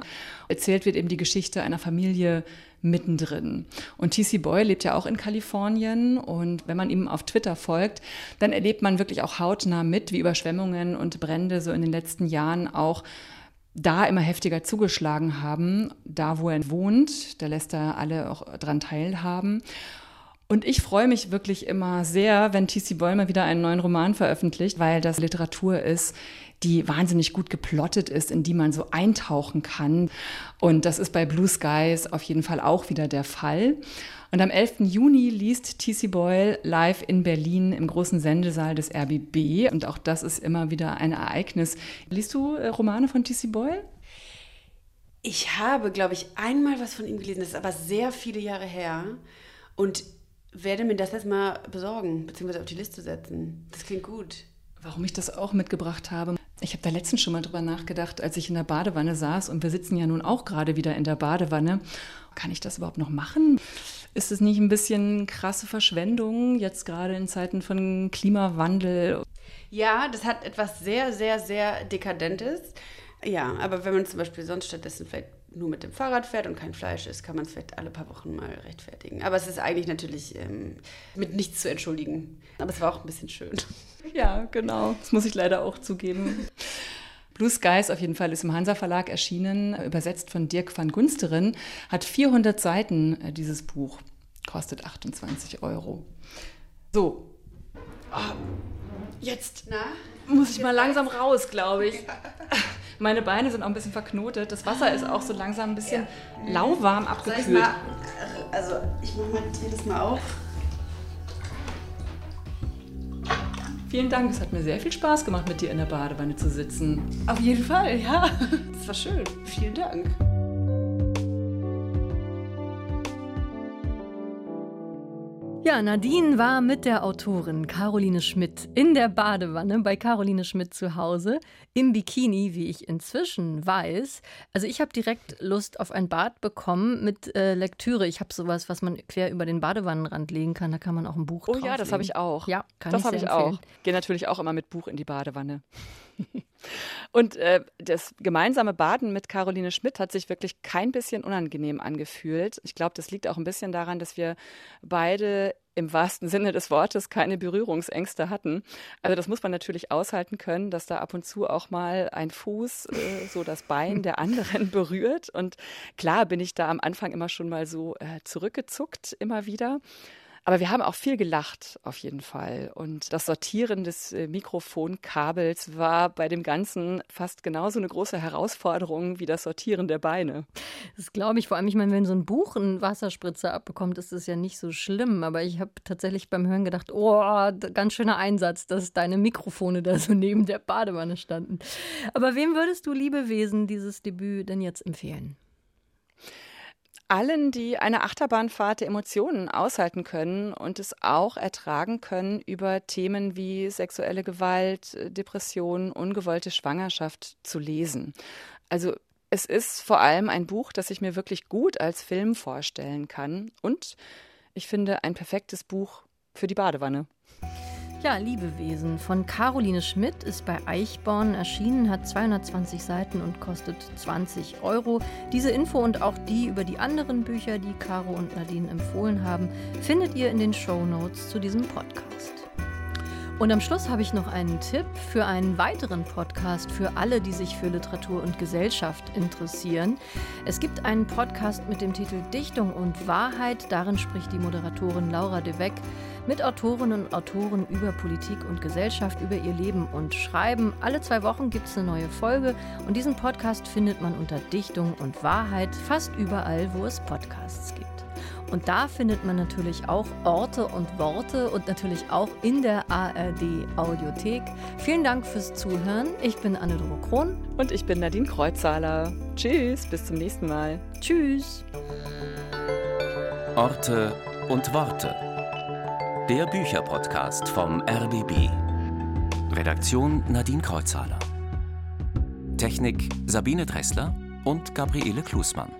Erzählt wird eben die Geschichte einer Familie mittendrin. Und TC Boy lebt ja auch in Kalifornien und wenn man ihm auf Twitter folgt, dann erlebt man wirklich auch hautnah mit, wie Überschwemmungen und Brände so in den letzten Jahren auch da immer heftiger zugeschlagen haben, da wo er wohnt, da lässt er alle auch dran teilhaben. Und ich freue mich wirklich immer sehr, wenn T.C. Mal wieder einen neuen Roman veröffentlicht, weil das Literatur ist, die wahnsinnig gut geplottet ist, in die man so eintauchen kann. Und das ist bei Blue Skies auf jeden Fall auch wieder der Fall. Und am 11. Juni liest T.C. Boyle live in Berlin im großen Sendesaal des RBB. Und auch das ist immer wieder ein Ereignis. Liest du äh, Romane von T.C. Boyle? Ich habe, glaube ich, einmal was von ihm gelesen. Das ist aber sehr viele Jahre her. Und werde mir das jetzt mal besorgen, beziehungsweise auf die Liste setzen. Das klingt gut. Warum ich das auch mitgebracht habe. Ich habe da letztens schon mal drüber nachgedacht, als ich in der Badewanne saß und wir sitzen ja nun auch gerade wieder in der Badewanne. Kann ich das überhaupt noch machen? Ist es nicht ein bisschen krasse Verschwendung, jetzt gerade in Zeiten von Klimawandel? Ja, das hat etwas sehr, sehr, sehr Dekadentes. Ja, aber wenn man zum Beispiel sonst stattdessen vielleicht nur mit dem Fahrrad fährt und kein Fleisch isst, kann man es vielleicht alle paar Wochen mal rechtfertigen. Aber es ist eigentlich natürlich ähm, mit nichts zu entschuldigen. Aber es war auch ein bisschen schön. Ja, genau. Das muss ich leider auch zugeben. Blue Skies auf jeden Fall ist im Hansa Verlag erschienen, übersetzt von Dirk van Gunsteren, hat 400 Seiten, äh, dieses Buch, kostet 28 Euro. So, oh, jetzt Na? muss ich mal langsam raus, glaube ich. Meine Beine sind auch ein bisschen verknotet. Das Wasser ist auch so langsam ein bisschen ja. lauwarm abgekühlt. Mal, also ich mache mal das mal auf. Vielen Dank, es hat mir sehr viel Spaß gemacht, mit dir in der Badewanne zu sitzen. Auf jeden Fall, ja. Das war schön. Vielen Dank. Ja, Nadine war mit der Autorin Caroline Schmidt in der Badewanne bei Caroline Schmidt zu Hause im Bikini, wie ich inzwischen weiß. Also ich habe direkt Lust auf ein Bad bekommen mit äh, Lektüre. Ich habe sowas, was man quer über den Badewannenrand legen kann. Da kann man auch ein Buch Oh ja, das habe ich auch. Ja, kann das habe ich auch. Gehe natürlich auch immer mit Buch in die Badewanne. Und äh, das gemeinsame Baden mit Caroline Schmidt hat sich wirklich kein bisschen unangenehm angefühlt. Ich glaube, das liegt auch ein bisschen daran, dass wir beide im wahrsten Sinne des Wortes keine Berührungsängste hatten. Also das muss man natürlich aushalten können, dass da ab und zu auch mal ein Fuß äh, so das Bein der anderen berührt. Und klar bin ich da am Anfang immer schon mal so äh, zurückgezuckt, immer wieder. Aber wir haben auch viel gelacht, auf jeden Fall. Und das Sortieren des äh, Mikrofonkabels war bei dem Ganzen fast genauso eine große Herausforderung wie das Sortieren der Beine. Das glaube ich. Vor allem, ich meine, wenn so ein Buch einen Wasserspritzer abbekommt, ist das ja nicht so schlimm. Aber ich habe tatsächlich beim Hören gedacht, oh, ganz schöner Einsatz, dass deine Mikrofone da so neben der Badewanne standen. Aber wem würdest du, liebe Wesen, dieses Debüt denn jetzt empfehlen? Allen, die eine Achterbahnfahrt der Emotionen aushalten können und es auch ertragen können, über Themen wie sexuelle Gewalt, Depression, ungewollte Schwangerschaft zu lesen. Also es ist vor allem ein Buch, das ich mir wirklich gut als Film vorstellen kann und ich finde ein perfektes Buch für die Badewanne. Ja, Liebewesen von Caroline Schmidt ist bei Eichborn erschienen, hat 220 Seiten und kostet 20 Euro. Diese Info und auch die über die anderen Bücher, die Caro und Nadine empfohlen haben, findet ihr in den Show Notes zu diesem Podcast. Und am Schluss habe ich noch einen Tipp für einen weiteren Podcast für alle, die sich für Literatur und Gesellschaft interessieren. Es gibt einen Podcast mit dem Titel Dichtung und Wahrheit. Darin spricht die Moderatorin Laura de Weck mit Autorinnen und Autoren über Politik und Gesellschaft, über ihr Leben und Schreiben. Alle zwei Wochen gibt es eine neue Folge und diesen Podcast findet man unter Dichtung und Wahrheit fast überall, wo es Podcasts gibt. Und da findet man natürlich auch Orte und Worte und natürlich auch in der ARD Audiothek. Vielen Dank fürs Zuhören. Ich bin Anne-Doro Krohn. Und ich bin Nadine Kreuzzahler. Tschüss, bis zum nächsten Mal. Tschüss. Orte und Worte. Der Bücherpodcast vom RBB. Redaktion Nadine Kreuzhaler. Technik Sabine Dressler und Gabriele Klusmann.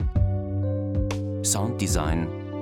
Sounddesign